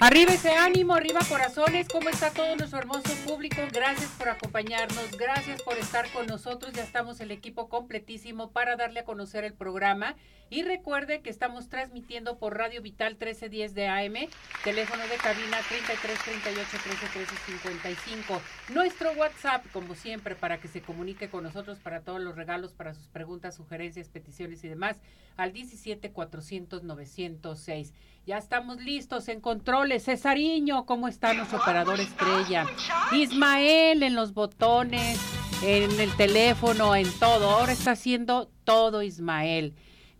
Arriba ese ánimo, arriba corazones, ¿cómo está todo nuestro hermoso público? Gracias por acompañarnos, gracias por estar con nosotros, ya estamos el equipo completísimo para darle a conocer el programa y recuerde que estamos transmitiendo por Radio Vital 1310 de AM, teléfono de cabina 33 38 13 13 55. Nuestro WhatsApp, como siempre, para que se comunique con nosotros para todos los regalos, para sus preguntas, sugerencias, peticiones y demás, al 17 400 906. Ya estamos listos en controles. Cesariño, ¿cómo está nuestro operador estrella? Ismael en los botones, en el teléfono, en todo. Ahora está haciendo todo Ismael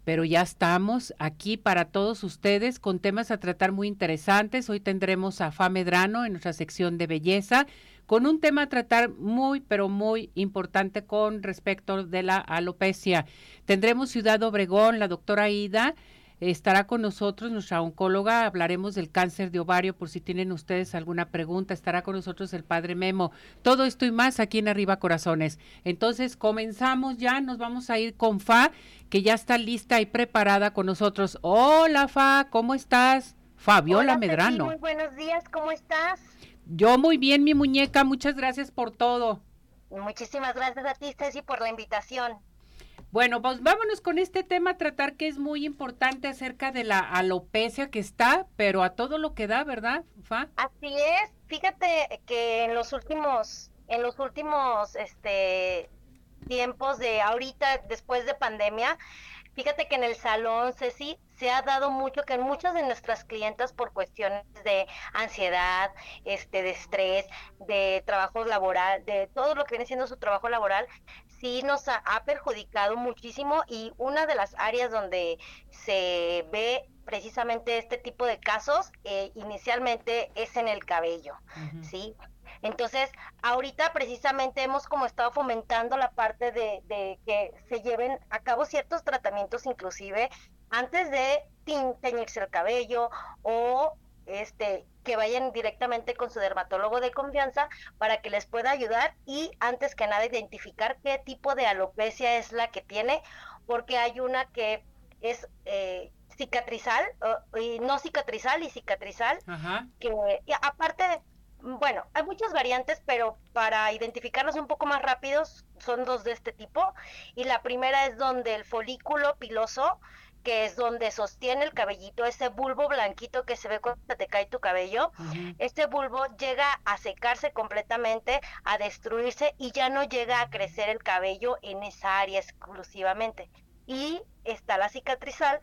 pero ya estamos aquí para todos ustedes con temas a tratar muy interesantes. Hoy tendremos a Fa Medrano en nuestra sección de belleza con un tema a tratar muy, pero muy importante con respecto de la alopecia. Tendremos Ciudad Obregón, la doctora Ida Estará con nosotros nuestra oncóloga, hablaremos del cáncer de ovario por si tienen ustedes alguna pregunta. Estará con nosotros el padre Memo. Todo esto y más aquí en Arriba Corazones. Entonces comenzamos ya, nos vamos a ir con Fa, que ya está lista y preparada con nosotros. Hola Fa, ¿cómo estás? Fabiola Medrano. muy buenos días, ¿cómo estás? Yo muy bien, mi muñeca, muchas gracias por todo. Muchísimas gracias a ti, Ceci, por la invitación. Bueno, pues vámonos con este tema a tratar que es muy importante acerca de la alopecia que está, pero a todo lo que da, ¿verdad, Fa? Así es. Fíjate que en los últimos, en los últimos, este, tiempos de ahorita, después de pandemia, fíjate que en el salón, Ceci, se ha dado mucho que muchas de nuestras clientas por cuestiones de ansiedad, este, de estrés, de trabajo laboral, de todo lo que viene siendo su trabajo laboral, sí nos ha, perjudicado muchísimo y una de las áreas donde se ve precisamente este tipo de casos eh, inicialmente es en el cabello, ¿sí? Entonces, ahorita precisamente hemos como estado fomentando la parte de, de, que se lleven a cabo ciertos tratamientos inclusive antes de teñirse el cabello o este que vayan directamente con su dermatólogo de confianza para que les pueda ayudar y antes que nada identificar qué tipo de alopecia es la que tiene, porque hay una que es eh, cicatrizal, y no cicatrizal y cicatrizal, que aparte, bueno, hay muchas variantes, pero para identificarlos un poco más rápidos son dos de este tipo, y la primera es donde el folículo piloso que es donde sostiene el cabellito, ese bulbo blanquito que se ve cuando te cae tu cabello, este bulbo llega a secarse completamente, a destruirse y ya no llega a crecer el cabello en esa área exclusivamente. Y está la cicatrizal,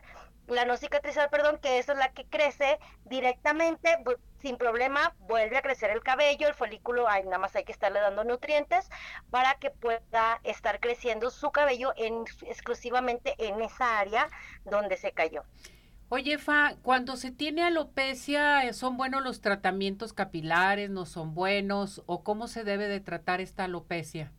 la no cicatrizal, perdón, que esa es la que crece directamente, sin problema, vuelve a crecer el cabello, el folículo, hay, nada más hay que estarle dando nutrientes para que pueda estar creciendo su cabello en, exclusivamente en esa área donde se cayó. Oye, Fa, cuando se tiene alopecia, ¿son buenos los tratamientos capilares? ¿No son buenos? ¿O cómo se debe de tratar esta alopecia?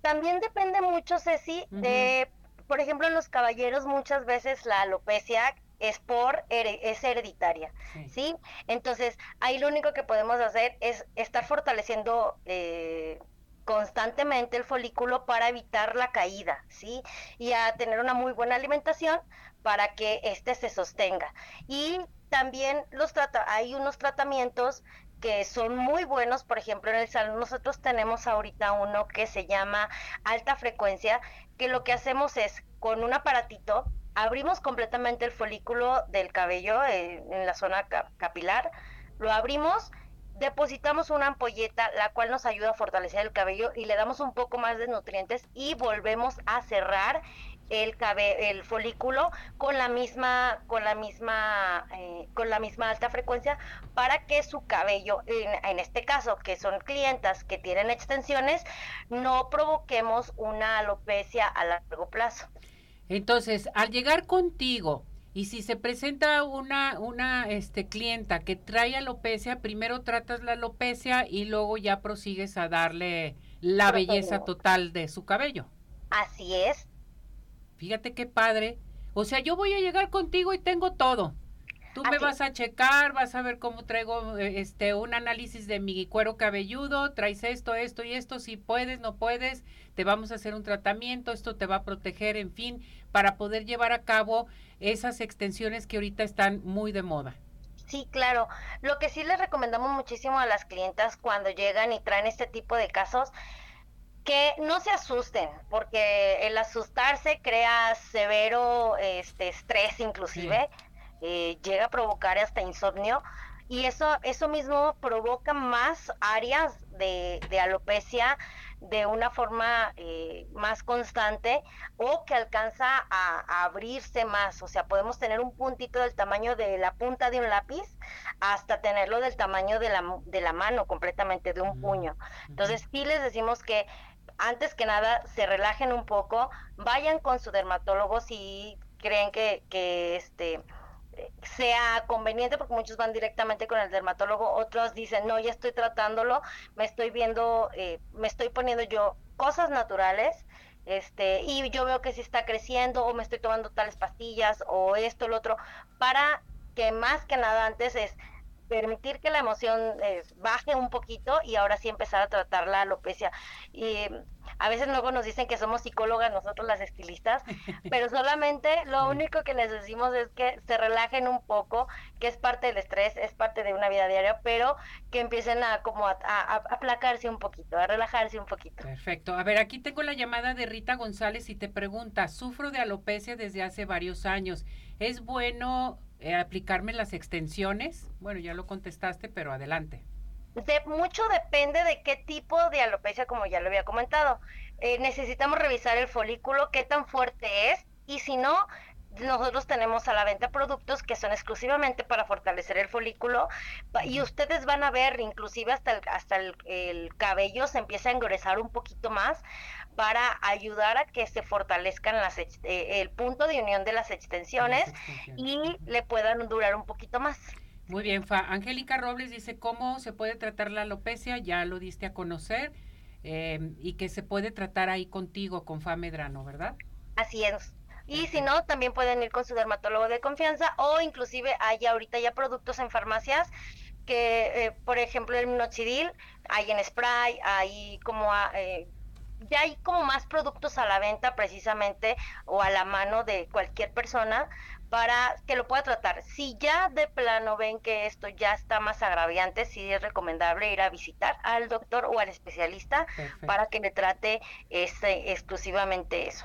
También depende mucho, Ceci, de por ejemplo, en los caballeros muchas veces la alopecia es por es hereditaria, sí. Entonces ahí lo único que podemos hacer es estar fortaleciendo eh, constantemente el folículo para evitar la caída, sí, y a tener una muy buena alimentación para que éste se sostenga. Y también los trata hay unos tratamientos que son muy buenos, por ejemplo, en el salón nosotros tenemos ahorita uno que se llama alta frecuencia, que lo que hacemos es con un aparatito abrimos completamente el folículo del cabello eh, en la zona capilar, lo abrimos, depositamos una ampolleta, la cual nos ayuda a fortalecer el cabello y le damos un poco más de nutrientes y volvemos a cerrar el el folículo con la misma con la misma eh, con la misma alta frecuencia para que su cabello en, en, este caso que son clientas que tienen extensiones no provoquemos una alopecia a largo plazo. Entonces al llegar contigo y si se presenta una una este clienta que trae alopecia primero tratas la alopecia y luego ya prosigues a darle la belleza total de su cabello. Así es. Fíjate qué padre, O sea, yo voy a llegar contigo y tengo todo. Tú me vas a checar, vas a ver cómo traigo eh, este un análisis de mi cuero cabelludo, traes esto, esto y esto, si puedes, no puedes, te vamos a hacer un tratamiento, esto te va a proteger, en fin, para poder llevar a cabo esas extensiones que ahorita están muy de moda. Sí, claro. Lo que sí les recomendamos muchísimo a las clientas cuando llegan y traen este tipo de casos, que no se asusten, porque el asustarse crea severo este, estrés inclusive. Eh, llega a provocar hasta insomnio y eso, eso mismo provoca más áreas de, alopecia de una forma eh, más constante o que alcanza a, abrirse más. O sea, podemos tener un puntito del tamaño de la punta de un lápiz hasta tenerlo del tamaño de la, de la mano completamente, de un puño. Entonces, sí les decimos que antes que nada se relajen un poco, vayan con su dermatólogo si creen que, que este sea conveniente porque muchos van directamente con el dermatólogo, otros dicen, no, ya estoy tratándolo, me estoy viendo, eh, me estoy poniendo yo cosas naturales, este, y yo veo que si está creciendo o me estoy tomando tales pastillas o esto, lo otro, para que más que nada antes es permitir que la emoción eh, baje un poquito y ahora sí empezar a tratar la alopecia. Y a veces luego nos dicen que somos psicólogas nosotros las estilistas, pero solamente lo único que les decimos es que se relajen un poco, que es parte del estrés, es parte de una vida diaria, pero que empiecen a como a, aplacarse un poquito, a relajarse un poquito. Perfecto. A ver, aquí tengo la llamada de Rita González y te pregunta, sufro de alopecia desde hace varios años. ¿Es bueno eh, aplicarme las extensiones? Bueno, ya lo contestaste, pero adelante. De, mucho depende de qué tipo de alopecia, como ya lo había comentado. Eh, necesitamos revisar el folículo, qué tan fuerte es, y si no, nosotros tenemos a la venta productos que son exclusivamente para fortalecer el folículo y ustedes van a ver inclusive hasta el, hasta el, cabello se empieza a engrosar un poquito más para ayudar a que se fortalezcan las eh, el punto de unión de las extensiones, y le puedan durar un poquito más. Muy bien, Fa. Angélica Robles dice cómo se puede tratar la alopecia, ya lo diste a conocer, em, y que se puede tratar ahí contigo, con Fa Medrano, ¿verdad? Así es. Y si no, también pueden ir con su dermatólogo de confianza o inclusive hay ahorita ya productos en farmacias que, eh, por ejemplo, el minoxidil, hay en spray, hay como eh, ya hay como más productos a la venta precisamente o a la mano de cualquier persona para que lo pueda tratar. Si ya de plano ven que esto ya está más agraviante, sí es recomendable ir a visitar al doctor o al especialista para que le trate este, exclusivamente eso.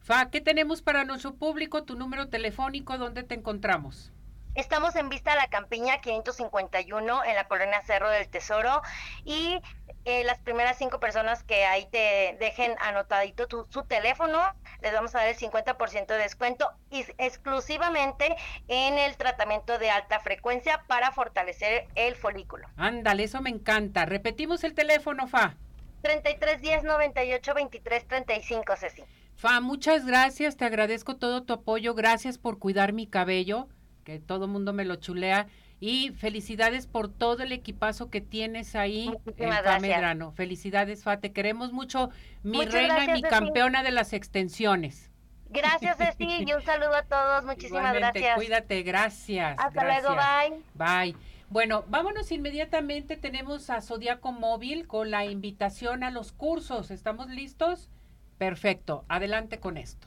Fa, ¿qué tenemos para nuestro público? Tu número telefónico, ¿dónde te encontramos? Estamos en Vista a la Campiña 551 en la colonia Cerro del Tesoro y eh, las primeras cinco personas que ahí te dejen anotadito tu, su teléfono, les vamos a dar el 50% de descuento y exclusivamente en el tratamiento de alta frecuencia para fortalecer el folículo. Ándale, eso me encanta. Repetimos el teléfono, Fa. 33 10 98 23 35, Ceci. Fa, muchas gracias, te agradezco todo tu apoyo, gracias por cuidar mi cabello, que todo el mundo me lo chulea y felicidades por todo el equipazo que tienes ahí en Medrano. Felicidades, Fa. Te queremos mucho, mi reina y mi campeona de las extensiones. Gracias, Ceci, y un saludo a todos. Muchísimas gracias. Cuídate, gracias. Hasta luego, bye. Bye. Bueno, vámonos inmediatamente. Tenemos a Zodiaco Móvil con la invitación a los cursos. ¿Estamos listos? Perfecto. Adelante con esto.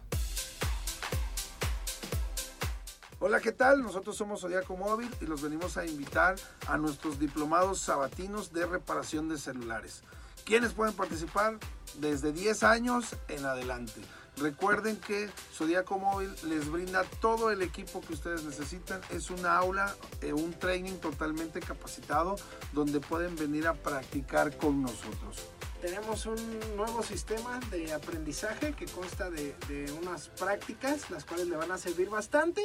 Hola, ¿qué tal? Nosotros somos Zodiaco Móvil y los venimos a invitar a nuestros diplomados sabatinos de reparación de celulares. ¿Quiénes pueden participar? Desde 10 años en adelante. Recuerden que Zodiaco Móvil les brinda todo el equipo que ustedes necesitan. Es una aula, eh, un training totalmente capacitado donde pueden venir a practicar con nosotros. Tenemos un nuevo sistema de aprendizaje que consta de, de unas prácticas, las cuales le van a servir bastante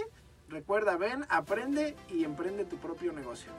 Recuerda, ven, aprende y emprende tu propio negocio.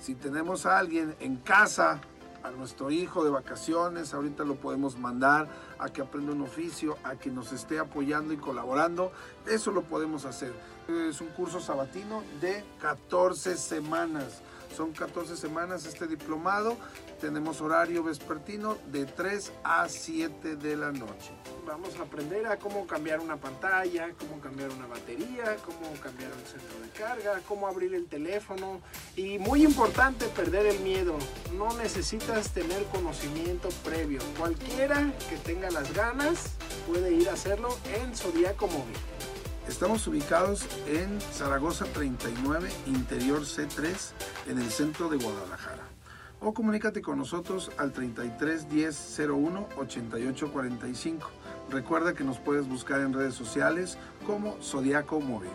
Si tenemos a alguien en casa, a nuestro hijo de vacaciones, ahorita lo podemos mandar a que aprenda un oficio, a que nos esté apoyando y colaborando. Eso lo podemos hacer. Es un curso sabatino de 14 semanas Son 14 semanas este diplomado. Tenemos horario vespertino de 3 a 7 de la noche. Vamos a aprender a cómo cambiar una pantalla, cómo cambiar una batería, cómo cambiar un centro de carga, cómo abrir el teléfono y muy importante perder el miedo. No necesitas tener conocimiento previo. Cualquiera que tenga las ganas puede ir a hacerlo en Zodíaco Móvil. Estamos ubicados en Zaragoza 39, interior C3, en el centro de Guadalajara. O comunícate con nosotros al 33 10 01 88 45. Recuerda que nos puedes buscar en redes sociales como Zodiaco Móvil.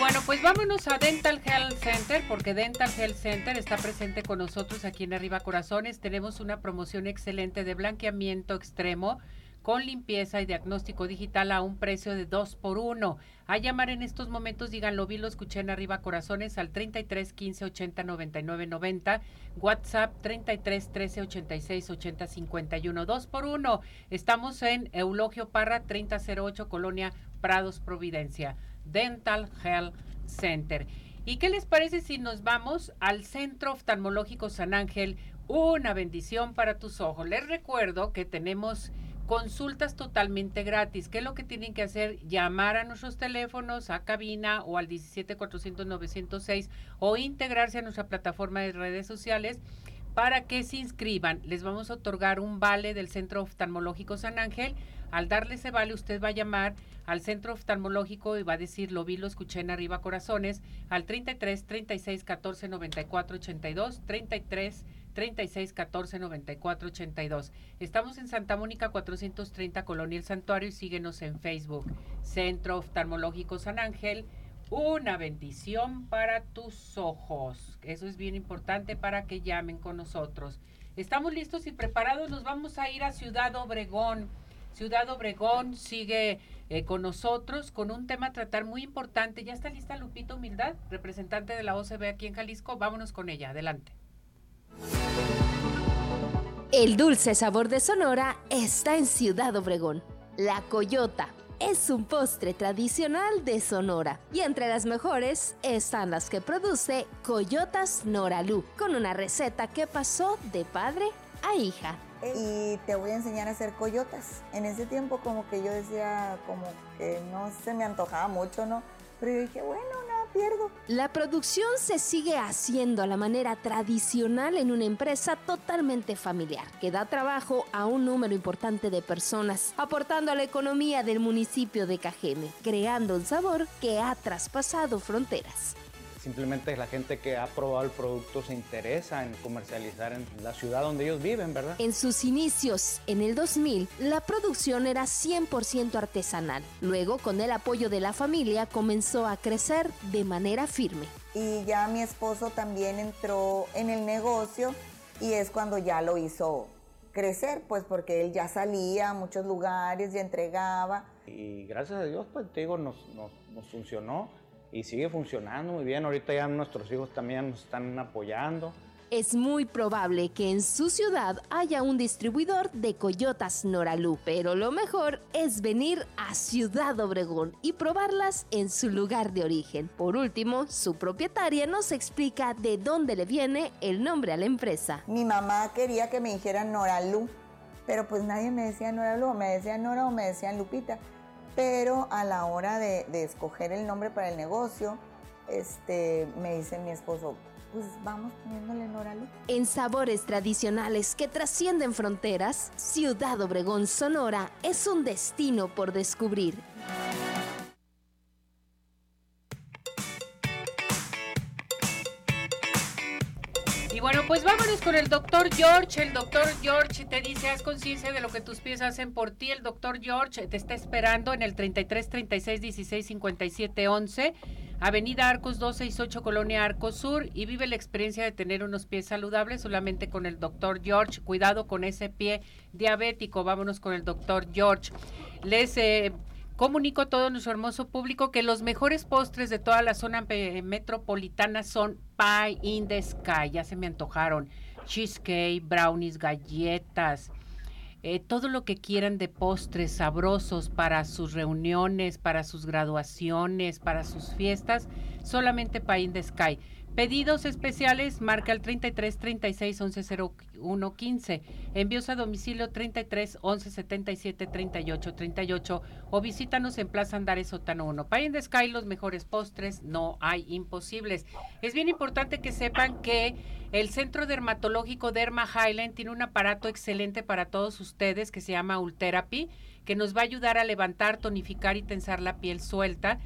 Bueno, pues vámonos a Dental Health Center, porque Dental Health Center está presente con nosotros aquí en Arriba Corazones. Tenemos una promoción excelente de blanqueamiento extremo con limpieza y diagnóstico digital a un precio de 2 por 1. A llamar en estos momentos, díganlo, vi, lo escuché en Arriba Corazones al 33 15 80 99 90, WhatsApp 33 13 86 80 51, 2 por 1. Estamos en Eulogio Parra 3008, Colonia Prados, Providencia. Dental Health Center. ¿Y qué les parece si nos vamos al Centro Oftalmológico San Ángel? Una bendición para tus ojos. Les recuerdo que tenemos consultas totalmente gratis. ¿Qué es lo que tienen que hacer? Llamar a nuestros teléfonos, a cabina o al 17-400-906 o integrarse a nuestra plataforma de redes sociales para que se inscriban. Les vamos a otorgar un vale del Centro Oftalmológico San Ángel. Al darle ese vale, usted va a llamar al centro oftalmológico y va a decir, lo vi, lo escuché en arriba corazones, al 33 36 14 94 82, 33 36 14 94 82. Estamos en Santa Mónica 430 Colonia El Santuario y síguenos en Facebook. Centro Oftalmológico San Ángel, una bendición para tus ojos. Eso es bien importante para que llamen con nosotros. Estamos listos y preparados, nos vamos a ir a Ciudad Obregón. Ciudad Obregón sigue eh, con nosotros con un tema a tratar muy importante. Ya está lista Lupita Humildad, representante de la OCB aquí en Jalisco. Vámonos con ella. Adelante. El dulce sabor de Sonora está en Ciudad Obregón. La Coyota es un postre tradicional de Sonora y entre las mejores están las que produce Coyotas Noralú, con una receta que pasó de padre a hija y te voy a enseñar a hacer coyotas. En ese tiempo como que yo decía como que no se me antojaba mucho, ¿no? Pero yo dije, bueno, nada pierdo. La producción se sigue haciendo a la manera tradicional en una empresa totalmente familiar, que da trabajo a un número importante de personas, aportando a la economía del municipio de Cajeme, creando un sabor que ha traspasado fronteras. Simplemente la gente que ha probado el producto se interesa en comercializar en la ciudad donde ellos viven, ¿verdad? En sus inicios, en el 2000, la producción era 100% artesanal. Luego, con el apoyo de la familia, comenzó a crecer de manera firme. Y ya mi esposo también entró en el negocio y es cuando ya lo hizo crecer, pues porque él ya salía a muchos lugares y entregaba. Y gracias a Dios, pues te digo, nos, nos, nos funcionó y sigue funcionando muy bien. Ahorita ya nuestros hijos también nos están apoyando. Es muy probable que en su ciudad haya un distribuidor de Coyotas Noralú, pero lo mejor es venir a Ciudad Obregón y probarlas en su lugar de origen. Por último, su propietaria nos explica de dónde le viene el nombre a la empresa. Mi mamá quería que me dijeran Noralú, pero pues nadie me decía Noralú, me decían Nora o me decían Lupita pero a la hora de, escoger el nombre para el negocio, este, me dice mi esposo, pues vamos poniéndole Noralu. En sabores tradicionales que trascienden fronteras, Ciudad Obregón, Sonora es un destino por descubrir. Bueno, pues vámonos con el doctor George. El doctor George te dice, haz conciencia de lo que tus pies hacen por ti. El doctor George te está esperando en el 33 36 16 57 11. Avenida Arcos 268, Colonia Arcos Sur, y vive la experiencia de tener unos pies saludables solamente con el doctor George. Cuidado con ese pie diabético. Vámonos con el doctor George. Les eh, Comunico a todo nuestro hermoso público que los mejores postres de toda la zona metropolitana son Pie in the Sky. Ya se me antojaron. Cheesecake, brownies, galletas. eh, todo lo que quieran de postres sabrosos para sus reuniones, para sus graduaciones, para sus fiestas, solamente Pie in the Sky. Pedidos especiales, marca el 33 36 11 01 15. Envíos a domicilio 33 11 77 38 38 o visítanos en Plaza Andares Sotano 1. Pay in the Sky, los mejores postres, no hay imposibles. Es bien importante que sepan que el Centro Dermatológico Derma Highland tiene un aparato excelente para todos ustedes que se llama Ultherapy, que nos va a ayudar a levantar, tonificar y tensar la piel suelta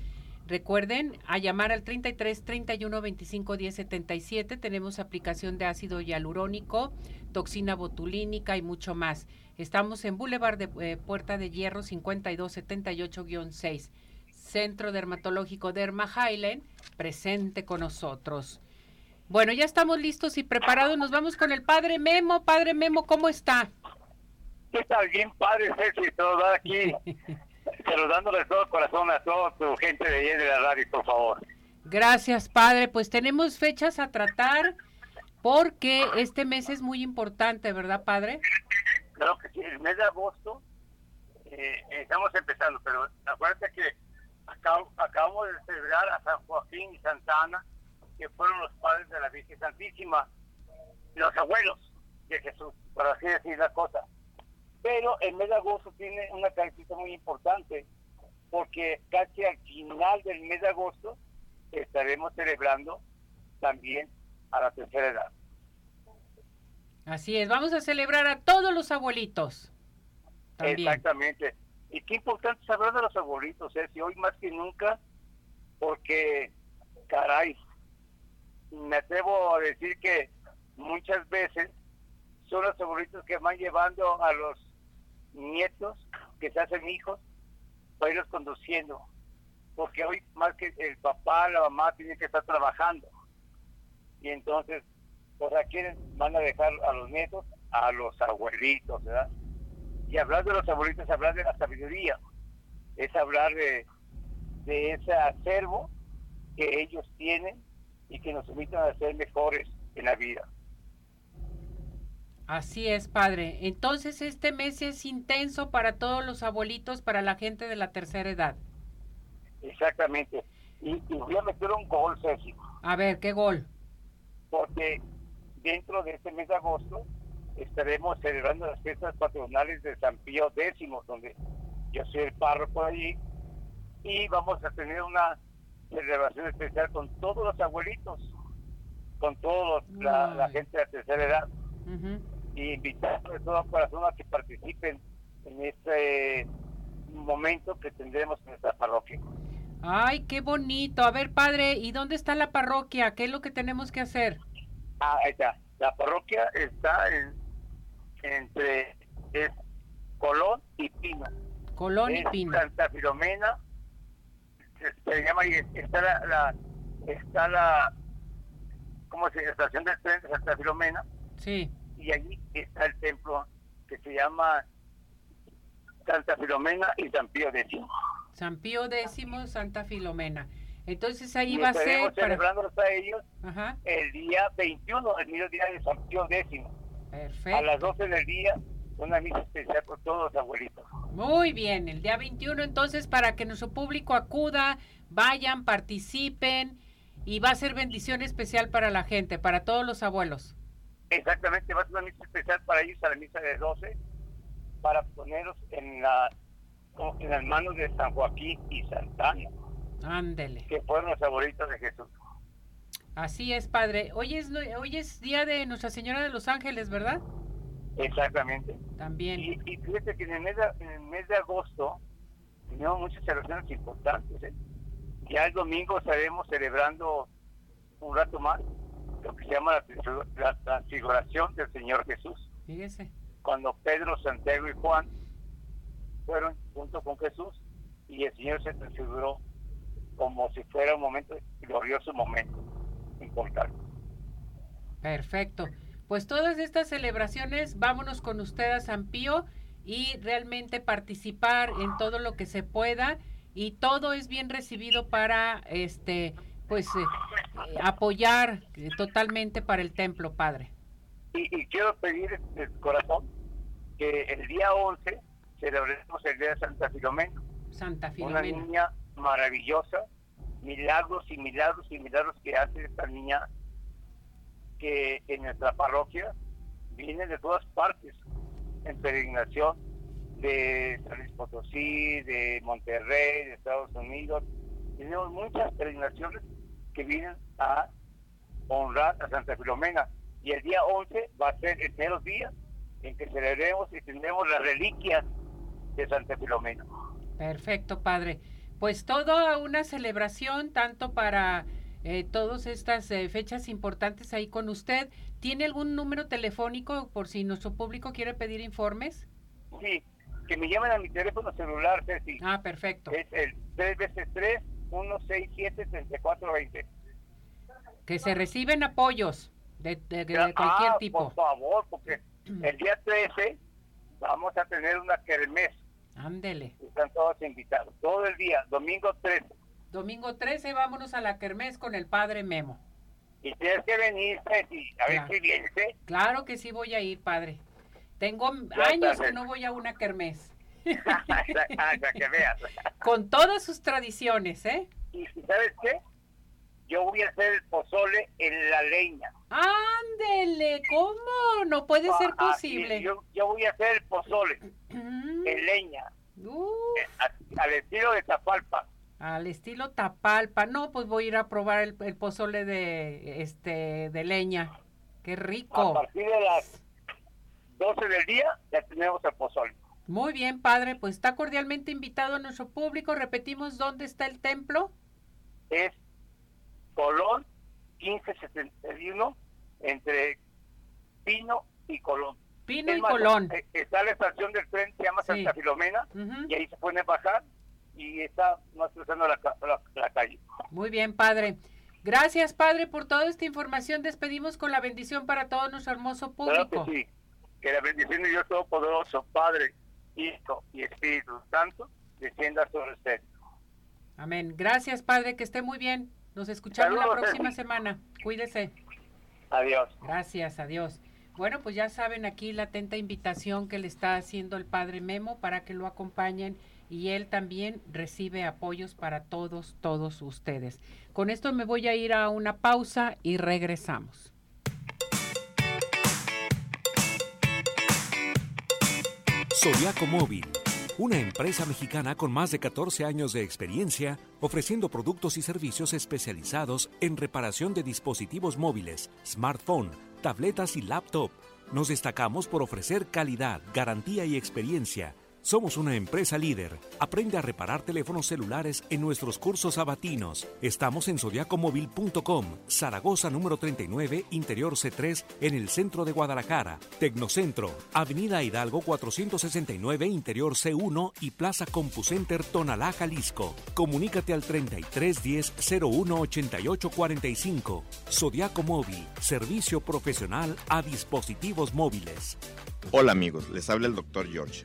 Recuerden a llamar al 33 31 25 10 77. Tenemos aplicación de ácido hialurónico, toxina botulínica y mucho más. Estamos en Boulevard de eh, Puerta de Hierro 5278-6. Centro Dermatológico Derma Highland, presente con nosotros. Bueno, ya estamos listos y preparados. Nos vamos con el padre Memo. Padre Memo, ¿cómo está? ¿Qué tal? Bien, padre Ceci, todo aquí. saludándoles todo el corazón a toda tu gente de ayer de la radio, por favor. Gracias, padre. Pues tenemos fechas a tratar porque este mes es muy importante, ¿verdad, padre? Claro que sí, el mes de agosto eh, estamos empezando, pero acuérdate que acabamos de celebrar a San Joaquín y Santa Ana, que fueron los padres de la Virgen Santísima, los abuelos de Jesús, por así decir la cosa. Pero el mes de agosto tiene una característica muy importante, porque casi al final del mes de agosto estaremos celebrando también a la tercera edad. Así es, vamos a celebrar a todos los abuelitos. Exactamente. Y qué importante es hablar de los abuelitos, ¿eh? si hoy más que nunca, porque, caray, me atrevo a decir que muchas veces son los abuelitos que van llevando a los nietos que se hacen hijos para irlos conduciendo. Porque hoy más que el papá, la mamá tienen que estar trabajando. Y entonces, pues a quiénes van a dejar a los nietos, a los abuelitos, ¿verdad? Y hablar de los abuelitos es hablar de la sabiduría, es hablar de, de ese acervo que ellos tienen y que nos invitan a ser mejores en la vida. Así es, padre. Entonces este mes es intenso para todos los abuelitos, para la gente de la tercera edad. Exactamente. Y, voy a meter un gol, Ceci. A ver, ¿qué gol? Porque dentro de este mes de agosto estaremos celebrando las fiestas patronales de San Pío X, donde yo soy el párroco allí, y vamos a tener una celebración especial con todos los abuelitos, con toda la, gente de la tercera edad y invitar a todo corazón a que participen en este momento que tendremos en nuestra parroquia. Ay, qué bonito. A ver, padre, ¿y dónde está la parroquia? ¿Qué es lo que tenemos que hacer? Ah, ahí está. La parroquia está en, entre Colón y Pino. Colón y Pino. Santa Filomena. Se, llama y está la, la, está la ¿cómo se llama? Estación del tren de Santa Filomena. Sí y allí está el templo que se llama Santa Filomena y San Pío X. San Pío X, Santa Filomena. Entonces ahí va a ser... celebrándolos a ellos el día 21, el mismo día de San Pío X. Perfecto. A las 12 del día, una misa especial por todos los abuelitos. Muy bien, el día 21 entonces para que nuestro público acuda, vayan, participen y va a ser bendición especial para la gente, para todos los abuelos. Exactamente, va a ser una misa especial para ellos a la misa de 12, para ponerlos en, la, en las manos de San Joaquín y Santana. Ándele. Que fueron los favoritos de Jesús. Así es, padre. Hoy es, hoy es día de Nuestra Señora de los Ángeles, ¿verdad? Exactamente. También. Y, fíjate que en el, mes de, en el mes de agosto tenemos muchas celebraciones importantes. ¿eh? Ya el domingo estaremos celebrando un rato más lo que se llama la, transfiguración del Señor Jesús. Fíjese. Cuando Pedro, Santiago y Juan fueron junto con Jesús y el Señor se transfiguró como si fuera un momento, glorioso momento, importante. Perfecto. Pues todas estas celebraciones, vámonos con usted a San Pío y realmente participar en todo lo que se pueda y todo es bien recibido para este pues eh, apoyar totalmente para el templo, Padre. Y, quiero pedir de corazón que que el día 11 celebremos el día de Santa Filomena. Santa Filomena. Una niña maravillosa, milagros y milagros y milagros que hace esta niña que en nuestra parroquia viene de todas partes en peregrinación de San Luis Potosí, de Monterrey, de Estados Unidos. Tenemos muchas peregrinaciones que vienen a honrar a Santa Filomena. Y el día 11 va a ser el primer día en que celebremos y tendremos las reliquias de Santa Filomena. Perfecto, padre. Pues toda una celebración, tanto para eh, todas estas eh, fechas importantes ahí con usted. ¿Tiene algún número telefónico por si nuestro público quiere pedir informes? Sí, que me llamen a mi teléfono celular, Ceci. Ah, perfecto. Es el 3 veces 3 167 3420. Que se reciben apoyos de, de, de cualquier ah, tipo. Por favor, porque el día 13 vamos a tener una kermés. Ándele. Están todos invitados. Todo el día, domingo 13. Domingo 13, vámonos a la kermés con el padre Memo. Y tienes que venir, Ceci, a ver si vienes. ¿eh? Claro que sí voy a ir, padre. Tengo Ya años que Ceci. no voy a una kermés. Para que veas. Con todas sus tradiciones, ¿eh? Y ¿sabes qué? Yo voy a hacer el pozole en la leña. Ándele, ¿cómo? No puede ser Ah, posible. yo, yo voy a hacer el pozole Mm, en leña, uh, eh, a- al estilo de Tapalpa. al estilo Tapalpa. No, pues voy a ir a probar el, el pozole de este de leña. Qué A rico. partir de las 12 del día ya tenemos el pozole. Muy bien, padre, pues está cordialmente invitado a nuestro público. Repetimos dónde está el templo. Es Colón 1571 entre Pino y Colón. Pino Es y más, Colón. eh, Está la estación del tren, se llama Sí. Santa Filomena, y ahí se pueden bajar y está más cruzando la, la- la calle. Muy bien, padre. Gracias, padre, por toda esta información. Despedimos con la bendición para todo nuestro hermoso Claro público. que sí. Que la bendición de Dios Todopoderoso, Padre, Hijo y Espíritu Santo, descienda sobre usted. Amén. Gracias, padre, que esté muy bien. Nos escuchamos la Saludos, próxima semana. Cuídese. Adiós. Gracias, adiós. Bueno, pues ya saben aquí la atenta invitación que le está haciendo el padre Memo para que lo acompañen y él también recibe apoyos para todos, todos ustedes. Con esto me voy a ir a una pausa y regresamos. Zodiaco Móvil, una empresa mexicana con más de 14 años de experiencia ofreciendo productos y servicios especializados en reparación de dispositivos móviles, smartphone, tabletas y laptop. Nos destacamos por ofrecer calidad, garantía y experiencia. Somos una empresa líder. Aprende a reparar teléfonos celulares en nuestros cursos sabatinos. Estamos en zodiacomóvil.com, Zaragoza número 39, Interior C3, en el centro de Guadalajara. Tecnocentro, Avenida Hidalgo 469, Interior C1 y Plaza CompuCenter Tonalá, Jalisco. Comunícate al 3310 01 88 45. Zodiaco Móvil, servicio profesional a dispositivos móviles. Hola amigos, les habla el Dr. George.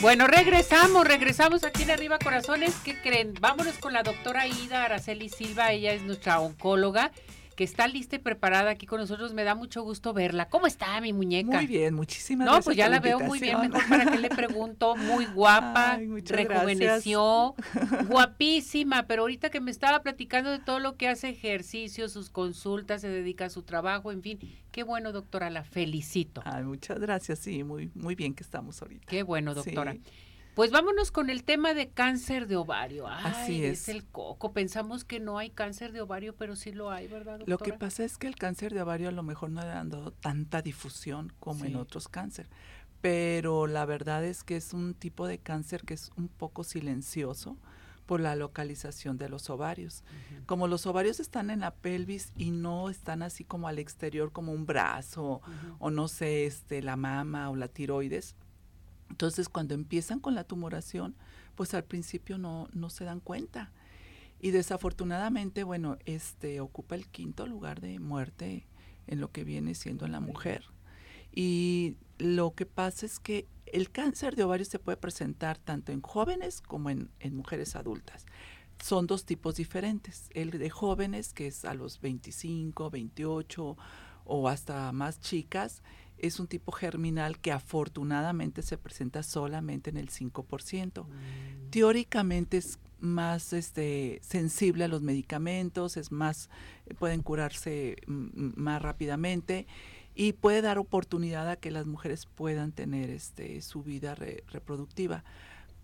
Bueno, regresamos, regresamos aquí en Arriba Corazones. ¿Qué creen? Vámonos con la doctora Ida Araceli Silva, ella es nuestra oncóloga que está lista y preparada aquí con nosotros. Me da mucho gusto verla. ¿Cómo está mi muñeca? Muy bien, muchísimas no, gracias. No, pues ya la, veo muy bien. Mejor para que le pregunto. Muy guapa, rejuveneció, guapísima. Pero ahorita que me estaba platicando de todo lo que hace ejercicio, sus consultas, se dedica a su trabajo, en fin. Qué bueno, doctora, la felicito. Ay, muchas gracias. Sí, muy, muy bien que estamos ahorita. Qué bueno, doctora. Sí. Pues vámonos con el tema de cáncer de ovario. Ay, Así es. es. el coco. Pensamos que no hay cáncer de ovario, pero sí lo hay, ¿verdad? Doctora? Lo que pasa es que el cáncer de ovario a lo mejor no han dado tanta difusión como sí. en otros cánceres. Pero la verdad es que es un tipo de cáncer que es un poco silencioso por la localización de los ovarios. Uh -huh. Como los ovarios están en la pelvis y no están así como al exterior como un brazo uh -huh. o no sé, este la mama o la tiroides, entonces, cuando empiezan con la tumoración, pues al principio no, no se dan cuenta. Y desafortunadamente, bueno, este ocupa el quinto lugar de muerte en lo que viene siendo en la mujer. Y lo que pasa es que el cáncer de ovario se puede presentar tanto en jóvenes como en, en mujeres adultas. Son dos tipos diferentes. El de jóvenes, que es a los 25, 28 o hasta más chicas, es un tipo germinal que afortunadamente se presenta solamente en el 5%. Mm. Teóricamente es más este, sensible a los medicamentos, es más, pueden curarse más rápidamente y puede dar oportunidad a que las mujeres puedan tener este, su vida re, reproductiva.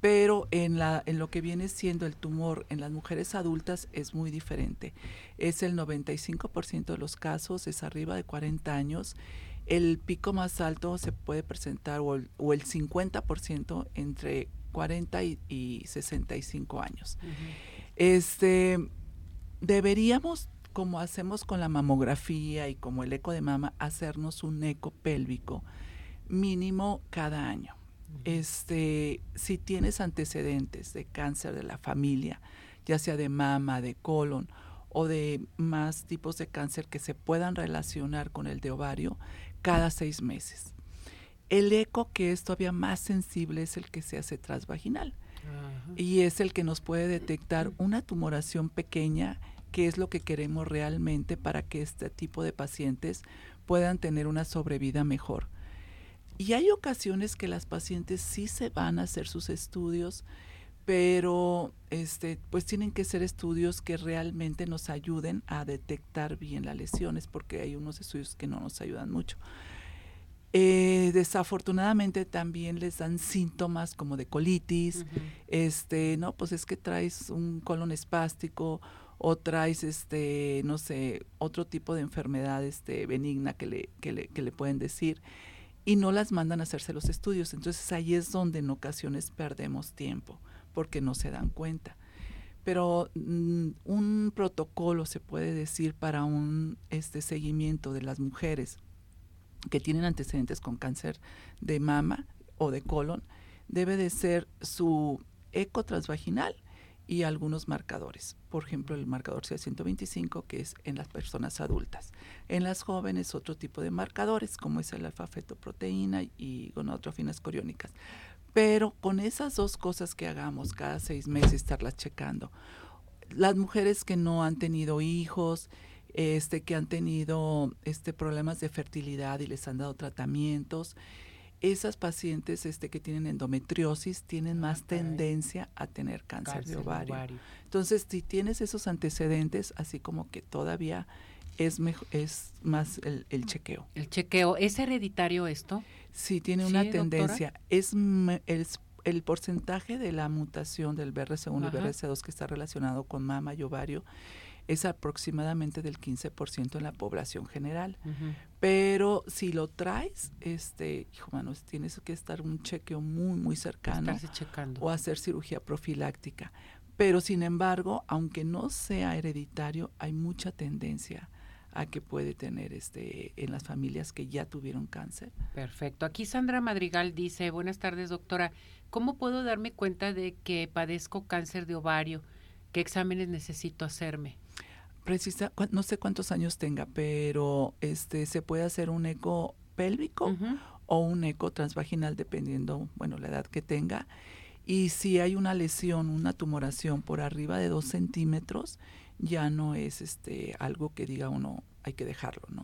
Pero en, la, en lo que viene siendo el tumor en las mujeres adultas es muy diferente. Es el 95% de los casos, es arriba de 40 años el pico más alto se puede presentar o el, o el 50% entre 40 y, y 65 años. Uh -huh. Este deberíamos como hacemos con la mamografía y como el eco de mama hacernos un eco pélvico mínimo cada año. Uh -huh. Este, si tienes antecedentes de cáncer de la familia, ya sea de mama, de colon o de más tipos de cáncer que se puedan relacionar con el de ovario, cada seis meses. El eco que es todavía más sensible es el que se hace transvaginal Ajá. y es el que nos puede detectar una tumoración pequeña que es lo que queremos realmente para que este tipo de pacientes puedan tener una sobrevida mejor. Y hay ocasiones que las pacientes sí se van a hacer sus estudios, pero este, pues tienen que ser estudios que realmente nos ayuden a detectar bien las lesiones, porque hay unos estudios que no nos ayudan mucho. Eh, desafortunadamente también les dan síntomas como de colitis, uh -huh. este, no, pues es que traes un colon espástico o traes este, no sé, otro tipo de enfermedad este, benigna que le, que le, que le pueden decir y no las mandan a hacerse los estudios. Entonces ahí es donde en ocasiones perdemos tiempo porque no se dan cuenta. Pero mm, un protocolo se puede decir para un este seguimiento de las mujeres que tienen antecedentes con cáncer de mama o de colon debe de ser su eco transvaginal y algunos marcadores. Por ejemplo, el marcador C125, que es en las personas adultas. En las jóvenes, otro tipo de marcadores, como es el alfa-fetoproteína y gonotrofinas coriónicas. Pero con esas dos cosas que hagamos cada seis meses, estarlas checando. Las mujeres que no han tenido hijos, este, que han tenido este, problemas de fertilidad y les han dado tratamientos, esas pacientes este, que tienen endometriosis tienen Ah, más tendencia a tener cáncer, de, ovario. Entonces, si tienes esos antecedentes, así como que todavía es, mejo- es más el, el chequeo. El chequeo, ¿es hereditario esto? Sí, tiene Sí, una doctora. tendencia. Es el, el porcentaje de la mutación del BRCA1 y Ajá. BRCA2 que está relacionado con mama y ovario es aproximadamente del 15% en la población general. Pero si lo traes, este, hijo mano, tienes que estar un chequeo muy, muy cercano Estarse checando. o hacer cirugía profiláctica. Pero sin embargo, aunque no sea hereditario, hay mucha tendencia a que puede tener este en las familias que ya tuvieron cáncer. Perfecto. Aquí Sandra Madrigal dice, buenas tardes doctora, ¿cómo puedo darme cuenta de que padezco cáncer de ovario? ¿Qué exámenes necesito hacerme? Precisa, no sé cuántos años tenga, pero este se puede hacer un eco pélvico o un eco transvaginal dependiendo, bueno, la edad que tenga. Y si hay una lesión, una tumoración por arriba de dos centímetros, ya no es este algo que diga uno hay que dejarlo, ¿no?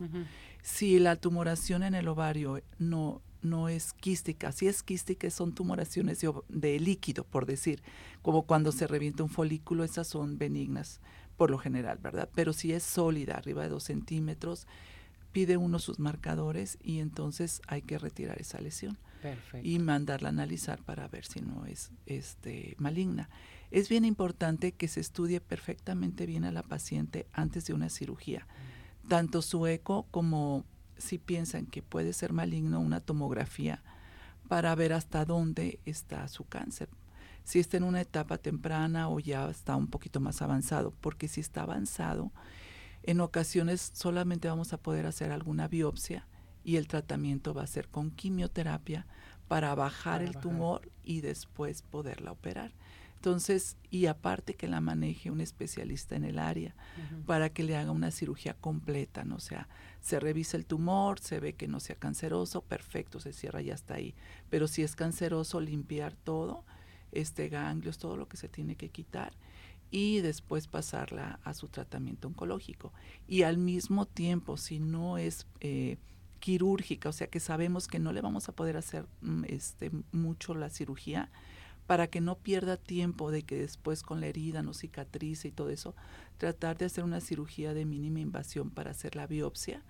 Si la tumoración en el ovario no no es quística, si es quística son tumoraciones de, líquido, por decir, como cuando se revienta un folículo, esas son benignas por lo general, ¿verdad? Pero si es sólida, arriba de dos centímetros, pide uno sus marcadores y entonces hay que retirar esa lesión Perfecto. y mandarla a analizar para ver si no es este maligna. Es bien importante que se estudie perfectamente bien a la paciente antes de una cirugía, tanto su eco como si piensan que puede ser maligno una tomografía para ver hasta dónde está su cáncer. Si está en una etapa temprana o ya está un poquito más avanzado, porque si está avanzado, en ocasiones solamente vamos a poder hacer alguna biopsia y el tratamiento va a ser con quimioterapia para bajar Para el bajar. tumor y después poderla operar. Entonces, y aparte que la maneje un especialista en el área para que le haga una cirugía completa, ¿no? O sea, se revisa el tumor, se ve que no sea canceroso, perfecto, se cierra y ya está ahí. Pero si es canceroso, limpiar todo, este ganglios, todo lo que se tiene que quitar y después pasarla a su tratamiento oncológico. Y al mismo tiempo, si no es eh, quirúrgica, o sea que sabemos que no le vamos a poder hacer mm, este, mucho la cirugía, para que no pierda tiempo de que después con la herida no cicatrice y todo eso, tratar de hacer una cirugía de mínima invasión para hacer la biopsia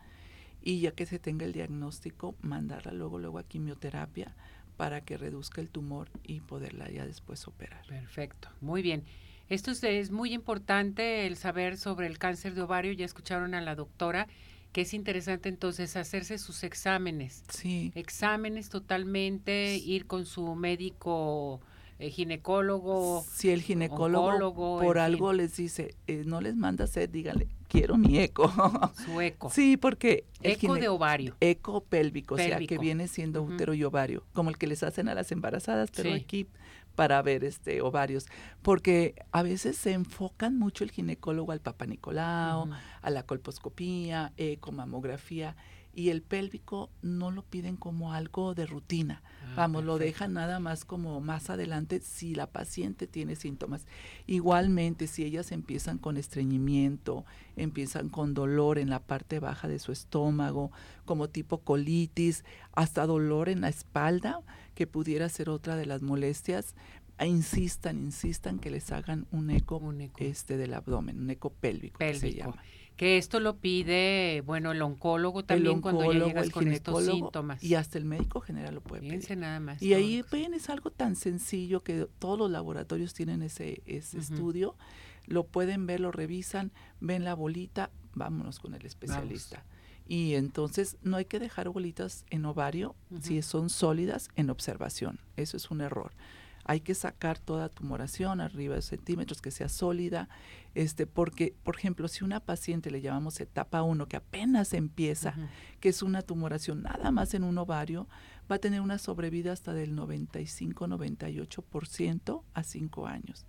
y ya que se tenga el diagnóstico, mandarla luego luego a quimioterapia para que reduzca el tumor y poderla ya después operar. Perfecto, muy bien. Esto es, es muy importante el saber sobre el cáncer de ovario. Ya escucharon a la doctora que es interesante entonces hacerse sus exámenes. Sí. Exámenes totalmente, ir con su médico eh, ginecólogo. Si el ginecólogo oncólogo, por algo fin, les dice, eh, no les manda hacer, díganle, quiero mi eco. su eco. Sí, porque... el Eco de ovario. Eco pélvico, o sea, que viene siendo útero y ovario, como el que les hacen a las embarazadas, pero Sí. aquí para ver este ovarios, porque a veces se enfocan mucho el ginecólogo al Papa Nicolau, a la colposcopía, eco, mamografía, y el pélvico no lo piden como algo de rutina. Ah, Vamos, lo dejan nada más como más adelante si la paciente tiene síntomas. Igualmente, si ellas empiezan con estreñimiento, empiezan con dolor en la parte baja de su estómago, como tipo colitis, hasta dolor en la espalda, que pudiera ser otra de las molestias, ah, insistan, insistan que les hagan un eco, este del abdomen, un eco pélvico, que se Pélvico. llama. Que esto lo pide, bueno, el oncólogo también cuando ya llegas con estos síntomas. Y hasta el médico general lo puede Fíjense pedir. nada más. Y ahí ven, es algo tan sencillo que todos los laboratorios tienen ese, ese estudio, lo pueden ver, lo revisan, ven la bolita, vámonos con el especialista. Y entonces no hay que dejar bolitas en ovario si son sólidas en observación. Eso es un error. Hay que sacar toda tumoración arriba de centímetros, que sea sólida, este, porque, por ejemplo, si una paciente le llamamos etapa 1, que apenas empieza, que es una tumoración nada más en un ovario, va a tener una sobrevida hasta del 95-98% a 5 años.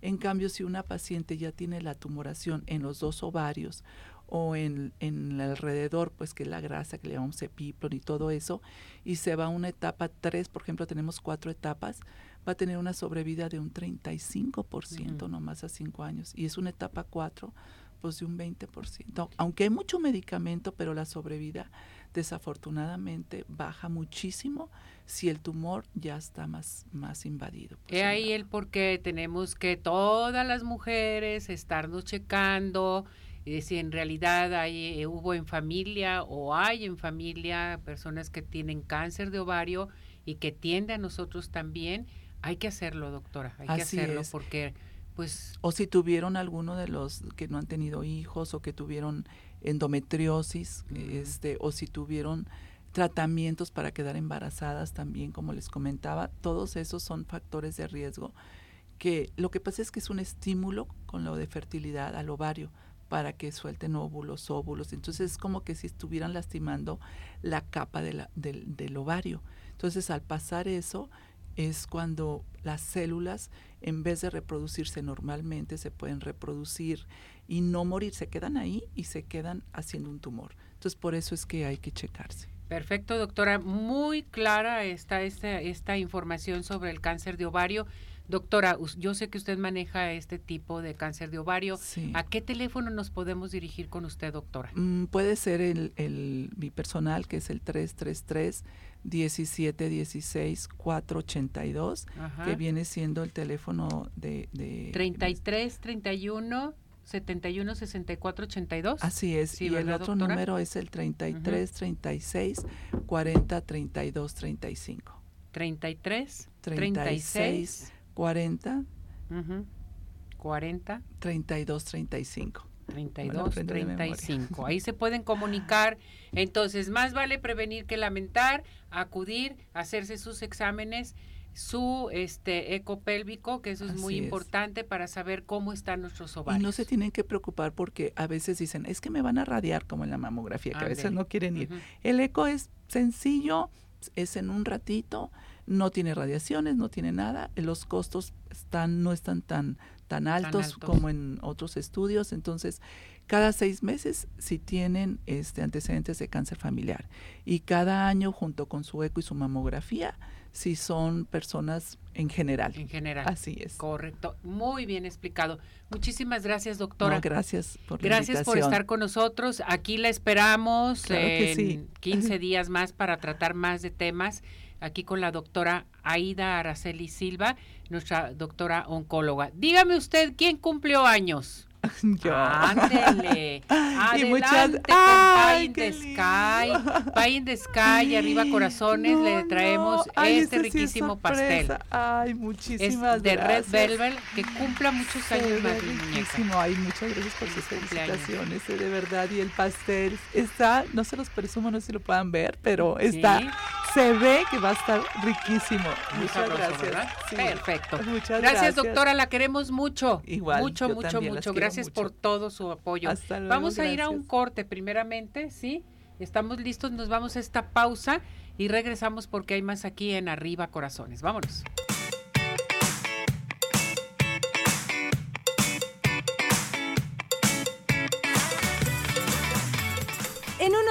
En cambio, si una paciente ya tiene la tumoración en los dos ovarios o en, en el alrededor, pues que es la grasa que le llamamos epiplon y todo eso, y se va a una etapa 3, por ejemplo, tenemos cuatro etapas, va a tener una sobrevida de un 35% nomás a 5 años. Y es una etapa 4 pues de un 20%. Aunque hay mucho medicamento, pero la sobrevida desafortunadamente baja muchísimo si el tumor ya está más, más invadido. Pues, He ahí el por qué tenemos que todas las mujeres estarnos checando eh, si en realidad hay, eh, hubo en familia o hay en familia personas que tienen cáncer de ovario y que tiende a nosotros también. Hay que hacerlo, doctora, hay que hacerlo porque pues o si tuvieron alguno de los que no han tenido hijos o que tuvieron endometriosis, este o si tuvieron tratamientos para quedar embarazadas también, como les comentaba, todos esos son factores de riesgo que lo que pasa es que es un estímulo con lo de fertilidad al ovario para que suelten óvulos, óvulos. Entonces es como que si estuvieran lastimando la capa del, del ovario. Entonces al pasar eso es cuando las células, en vez de reproducirse normalmente, se pueden reproducir y no morir, se quedan ahí y se quedan haciendo un tumor. Entonces por eso es que hay que checarse. Perfecto, doctora. Muy clara está esta, esta información sobre el cáncer de ovario. Doctora, yo sé que usted maneja este tipo de cáncer de ovario. ¿A qué teléfono nos podemos dirigir con usted, doctora? Mm, puede ser el, el, mi personal, que es el 333 1716 482, que viene siendo el teléfono de... de 33 31 71 64 82. Así es. y el otro número es el 33 36 40 32 35. 33 36 40 40 32 35. 32 35. Ahí se pueden comunicar. Entonces, más vale prevenir que lamentar, acudir, hacerse sus exámenes su este eco pélvico, que eso es muy importante para saber cómo están nuestros ovarios. Y no se tienen que preocupar porque a veces dicen, es que me van a radiar como en la mamografía, que a veces no quieren ir. El eco es sencillo, es en un ratito, no tiene radiaciones, no tiene nada, los costos están no están tan tan altos, como en otros estudios, entonces cada seis meses si tienen este antecedentes de cáncer familiar y cada año junto con su eco y su mamografía si son personas en general. En general. Así es. Correcto. Muy bien explicado. Muchísimas gracias, doctora. gracias por Gracias por estar con nosotros. Aquí la esperamos en 15 días más para tratar más de temas. Aquí con la doctora Aida Araceli Silva, nuestra doctora oncóloga. Dígame usted, ¿quién cumplió años? Yo. Ándele. Adelante muchas... con in the Sky. Pie in the Sky, arriba corazones, le traemos este riquísimo pastel. Ay, muchísimas es de Red Velvet, que cumpla muchos años más, muchísimo. Ay, muchas gracias por sus felicitaciones, eh, de verdad. Y el pastel está, no se los presumo, no sé si lo puedan ver, pero está, se ve que va a estar riquísimo. Muchas gracias. Perfecto. Muchas gracias, doctora, la queremos mucho. Igual. Mucho, mucho, mucho. Gracias gracias por todo su apoyo. vamos a ir a un corte primeramente, ¿sí? Estamos listos, nos vamos a esta pausa y regresamos porque hay más aquí en Arriba Corazones. Vámonos.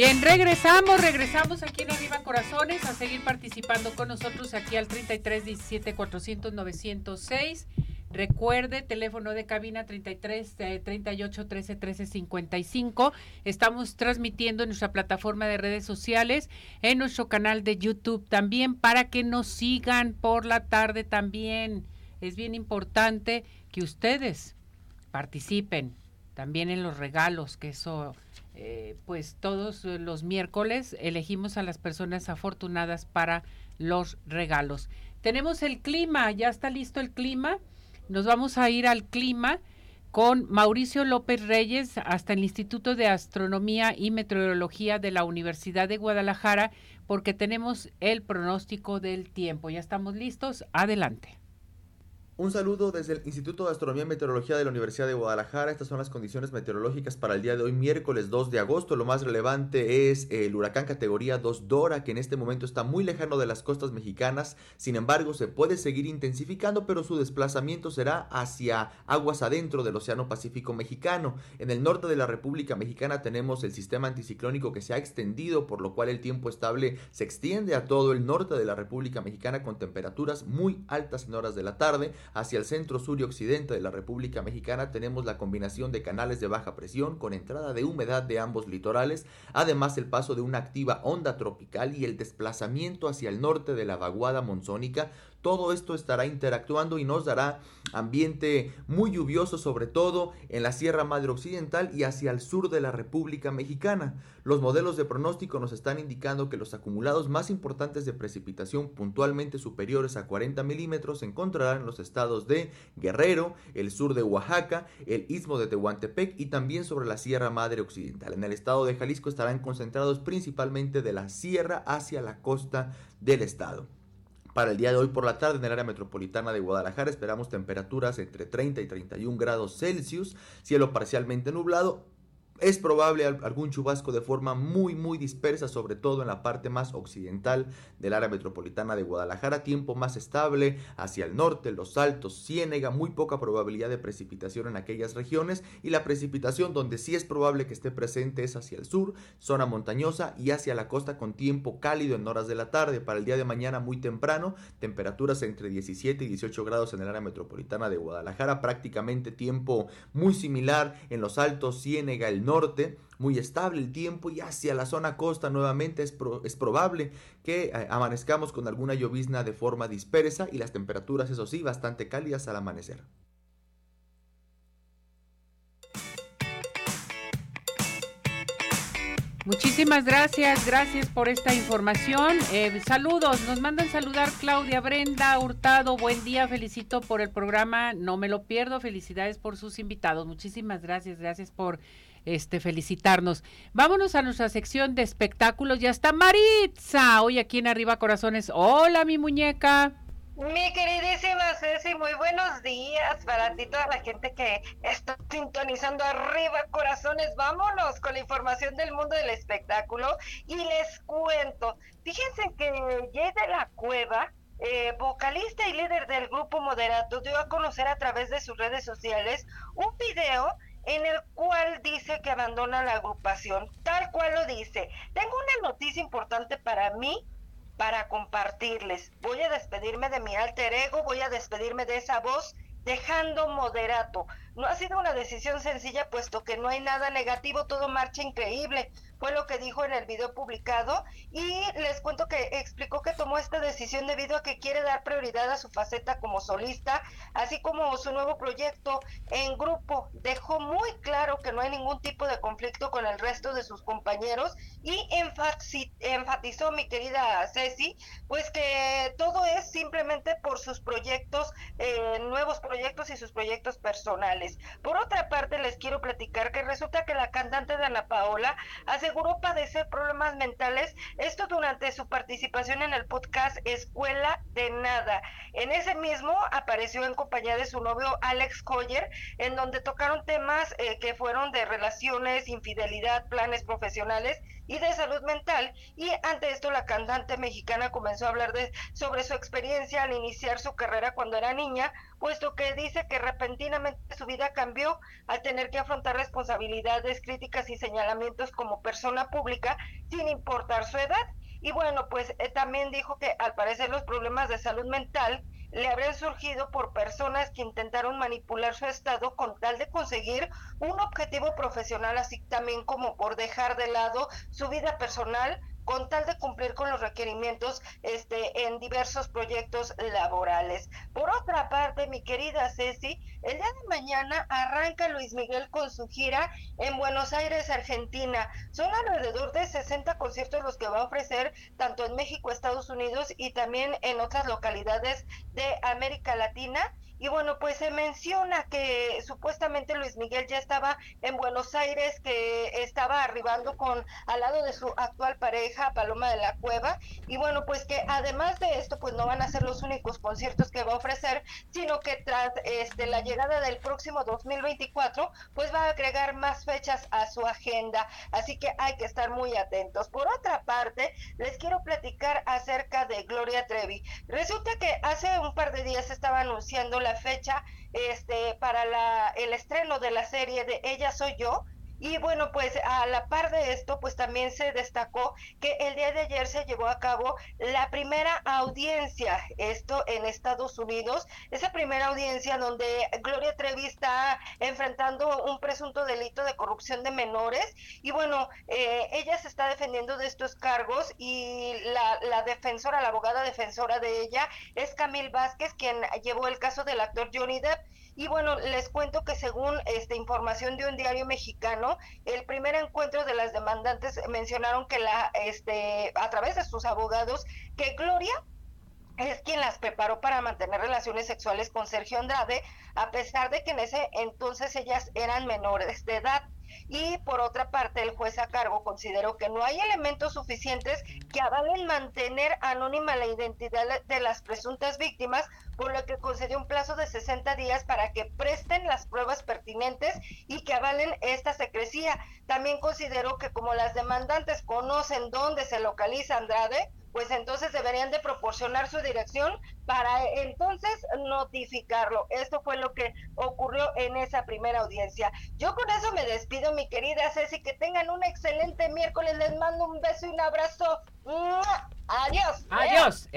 Bien, regresamos, regresamos aquí en Arriba Corazones a seguir participando con nosotros aquí al 33 17 400 906 Recuerde, teléfono de cabina 33 38 13 13 55. Estamos transmitiendo en nuestra plataforma de redes sociales, en nuestro canal de YouTube también, para que nos sigan por la tarde también. Es bien importante que ustedes participen también en los regalos, que eso, eh, pues todos los miércoles elegimos a las personas afortunadas para los regalos. Tenemos el clima, ya está listo el clima. Nos vamos a ir al clima con Mauricio López Reyes hasta el Instituto de Astronomía y Meteorología de la Universidad de Guadalajara porque tenemos el pronóstico del tiempo. Ya estamos listos. Adelante. Un saludo desde el Instituto de Astronomía y Meteorología de la Universidad de Guadalajara. Estas son las condiciones meteorológicas para el día de hoy, miércoles 2 de agosto. Lo más relevante es el huracán categoría 2 Dora, que en este momento está muy lejano de las costas mexicanas. Sin embargo, se puede seguir intensificando, pero su desplazamiento será hacia aguas adentro del Océano Pacífico mexicano. En el norte de la República Mexicana tenemos el sistema anticiclónico que se ha extendido, por lo cual el tiempo estable se extiende a todo el norte de la República Mexicana con temperaturas muy altas en horas de la tarde Hacia el centro, sur y occidente de la República Mexicana tenemos la combinación de canales de baja presión con entrada de humedad de ambos litorales, además el paso de una activa onda tropical y el desplazamiento hacia el norte de la vaguada monzónica todo esto estará interactuando y nos dará ambiente muy lluvioso, sobre todo en la Sierra Madre Occidental y hacia el sur de la República Mexicana. Los modelos de pronóstico nos están indicando que los acumulados más importantes de precipitación puntualmente superiores a 40 milímetros se encontrarán en los estados de Guerrero, el sur de Oaxaca, el istmo de Tehuantepec y también sobre la Sierra Madre Occidental. En el estado de Jalisco estarán concentrados principalmente de la sierra hacia la costa del estado. Para el día de hoy por la tarde en el área metropolitana de Guadalajara. Esperamos temperaturas entre 30 y 31 grados Celsius, cielo parcialmente nublado es probable algún chubasco de forma muy muy dispersa, sobre todo en la parte más occidental del área metropolitana de Guadalajara, tiempo más estable hacia el norte, los altos, Ciénega, muy poca probabilidad de precipitación en aquellas regiones y la precipitación donde sí es probable que esté presente es hacia el sur, zona montañosa y hacia la costa con tiempo cálido en horas de la tarde. Para el día de mañana muy temprano, temperaturas entre 17 y 18 grados en el área metropolitana de Guadalajara, prácticamente tiempo muy similar en los altos, Ciénega, el norte, muy estable el tiempo y hacia la zona costa nuevamente es, es probable que eh, amanezcamos con alguna llovizna de forma dispersa y las temperaturas, eso sí, bastante cálidas al amanecer. Muchísimas gracias, gracias por esta información. Eh, saludos, nos mandan saludar Claudia Brenda Hurtado. Buen día, felicito por el programa, no me lo pierdo. Felicidades por sus invitados. Muchísimas gracias, gracias por este, felicitarnos. Vámonos a nuestra sección de espectáculos. Ya está Maritza, hoy aquí en Arriba Corazones. Hola, mi muñeca. Mi queridísima Ceci, muy buenos días para ti, toda la gente que está sintonizando arriba, corazones. Vámonos con la información del mundo del espectáculo y les cuento. Fíjense que Jay de la Cueva, eh, vocalista y líder del grupo Moderato, dio a conocer a través de sus redes sociales un video en el cual dice que abandona la agrupación, tal cual lo dice. Tengo una noticia importante para mí para compartirles. Voy a despedirme de mi alter ego, voy a despedirme de esa voz dejando moderato. No ha sido una decisión sencilla puesto que no hay nada negativo, todo marcha increíble fue lo que dijo en el video publicado y les cuento que explicó que tomó esta decisión debido a que quiere dar prioridad a su faceta como solista, así como su nuevo proyecto en grupo. Dejó muy claro que no hay ningún tipo de conflicto con el resto de sus compañeros y enfatizó mi querida Ceci, pues que todo es simplemente por sus proyectos, eh, nuevos proyectos y sus proyectos personales. Por otra parte, les quiero platicar que resulta que la cantante de Ana Paola hace aseguró padecer problemas mentales, esto durante su participación en el podcast Escuela de Nada. En ese mismo apareció en compañía de su novio Alex Coyer, en donde tocaron temas eh, que fueron de relaciones, infidelidad, planes profesionales y de salud mental. Y ante esto la cantante mexicana comenzó a hablar de, sobre su experiencia al iniciar su carrera cuando era niña, puesto que dice que repentinamente su vida cambió al tener que afrontar responsabilidades, críticas y señalamientos como persona pública sin importar su edad. Y bueno, pues eh, también dijo que al parecer los problemas de salud mental le habrían surgido por personas que intentaron manipular su estado con tal de conseguir un objetivo profesional, así también como por dejar de lado su vida personal con tal de cumplir con los requerimientos este, en diversos proyectos laborales. Por otra parte, mi querida Ceci, el día de mañana arranca Luis Miguel con su gira en Buenos Aires, Argentina. Son alrededor de 60 conciertos los que va a ofrecer tanto en México, Estados Unidos y también en otras localidades de América Latina y bueno, pues se menciona que supuestamente Luis Miguel ya estaba en Buenos Aires, que estaba arribando con al lado de su actual pareja, Paloma de la Cueva, y bueno, pues que además de esto, pues no van a ser los únicos conciertos que va a ofrecer, sino que tras este la llegada del próximo 2024, pues va a agregar más fechas a su agenda, así que hay que estar muy atentos. Por otra parte, les quiero platicar acerca de Gloria Trevi. Resulta que hace un par de días estaba anunciando la fecha este, para la, el estreno de la serie de Ella Soy Yo, y bueno, pues a la par de esto, pues también se destacó que el día de ayer se llevó a cabo la primera audiencia, esto en Estados Unidos, esa primera audiencia donde Gloria Trevi está enfrentando un presunto delito de corrupción de menores y bueno, eh, ella se está defendiendo de estos cargos y la, la defensora, la abogada defensora de ella es Camille Vázquez, quien llevó el caso del actor Johnny Depp. Y bueno, les cuento que según esta información de un diario mexicano, el primer encuentro de las demandantes mencionaron que la, este, a través de sus abogados, que Gloria es quien las preparó para mantener relaciones sexuales con Sergio Andrade, a pesar de que en ese entonces ellas eran menores de edad. Y por otra parte, el juez a cargo consideró que no hay elementos suficientes que avalen mantener anónima la identidad de las presuntas víctimas, por lo que concedió un plazo de 60 días para que presten las pruebas pertinentes y que avalen esta secrecía. También consideró que como las demandantes conocen dónde se localiza Andrade, pues entonces deberían de proporcionar su dirección para entonces notificarlo. Esto fue lo que ocurrió en esa primera audiencia. Yo con eso me despido, mi querida Ceci, que tengan un excelente miércoles. Les mando un beso y un abrazo. Adiós. Adiós.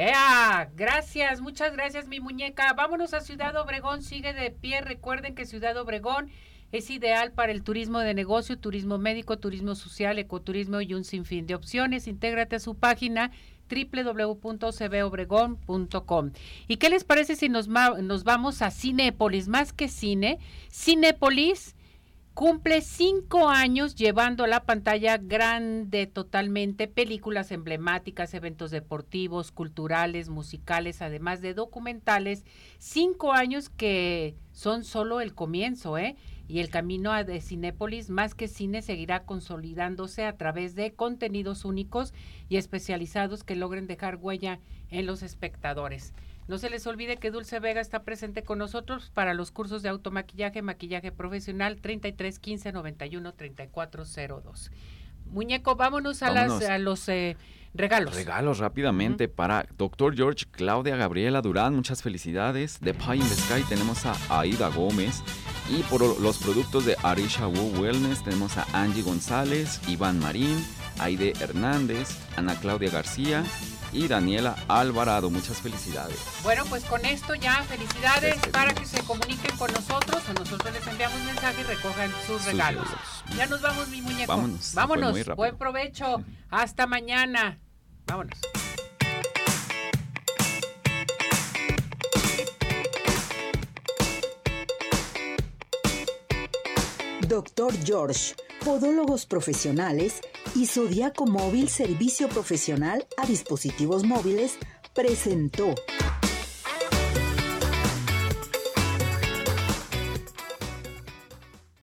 Gracias, muchas gracias, mi muñeca. Vámonos a Ciudad Obregón, sigue de pie. Recuerden que Ciudad Obregón es ideal para el turismo de negocio, turismo médico, turismo social, ecoturismo y un sinfín de opciones. Intégrate a su página www.cbobregón.com. ¿Y qué les parece si nos, nos vamos a Cinépolis? Más que cine, Cinépolis cumple cinco años llevando a la pantalla grande totalmente películas emblemáticas, eventos deportivos, culturales, musicales, además de documentales. Cinco años que son solo el comienzo, ¿eh? Y el camino a de Cinépolis más que cine seguirá consolidándose a través de contenidos únicos y especializados que logren dejar huella en los espectadores. No se les olvide que Dulce Vega está presente con nosotros para los cursos de automaquillaje, maquillaje profesional 33 15 91 34 02. Muñeco, vámonos a, Las, a los eh, regalos. Regalos rápidamente para Dr. George, Claudia Gabriela Durán, muchas felicidades. De Pie in the Sky tenemos a Aida Gómez. Y por los productos de Arisha Wu Wellness tenemos a Angie González, Iván Marín, Aide Hernández, Ana Claudia García y Daniela Alvarado. Muchas felicidades. Bueno, pues con esto ya felicidades para que se comuniquen con nosotros o nosotros les enviamos un mensaje y recojan sus regalos. ya nos vamos, mi muñeco. Vámonos. Vámonos. Buen provecho. Hasta mañana. Vámonos. Doctor George, Podólogos Profesionales y Zodiaco Móvil Servicio Profesional a Dispositivos Móviles presentó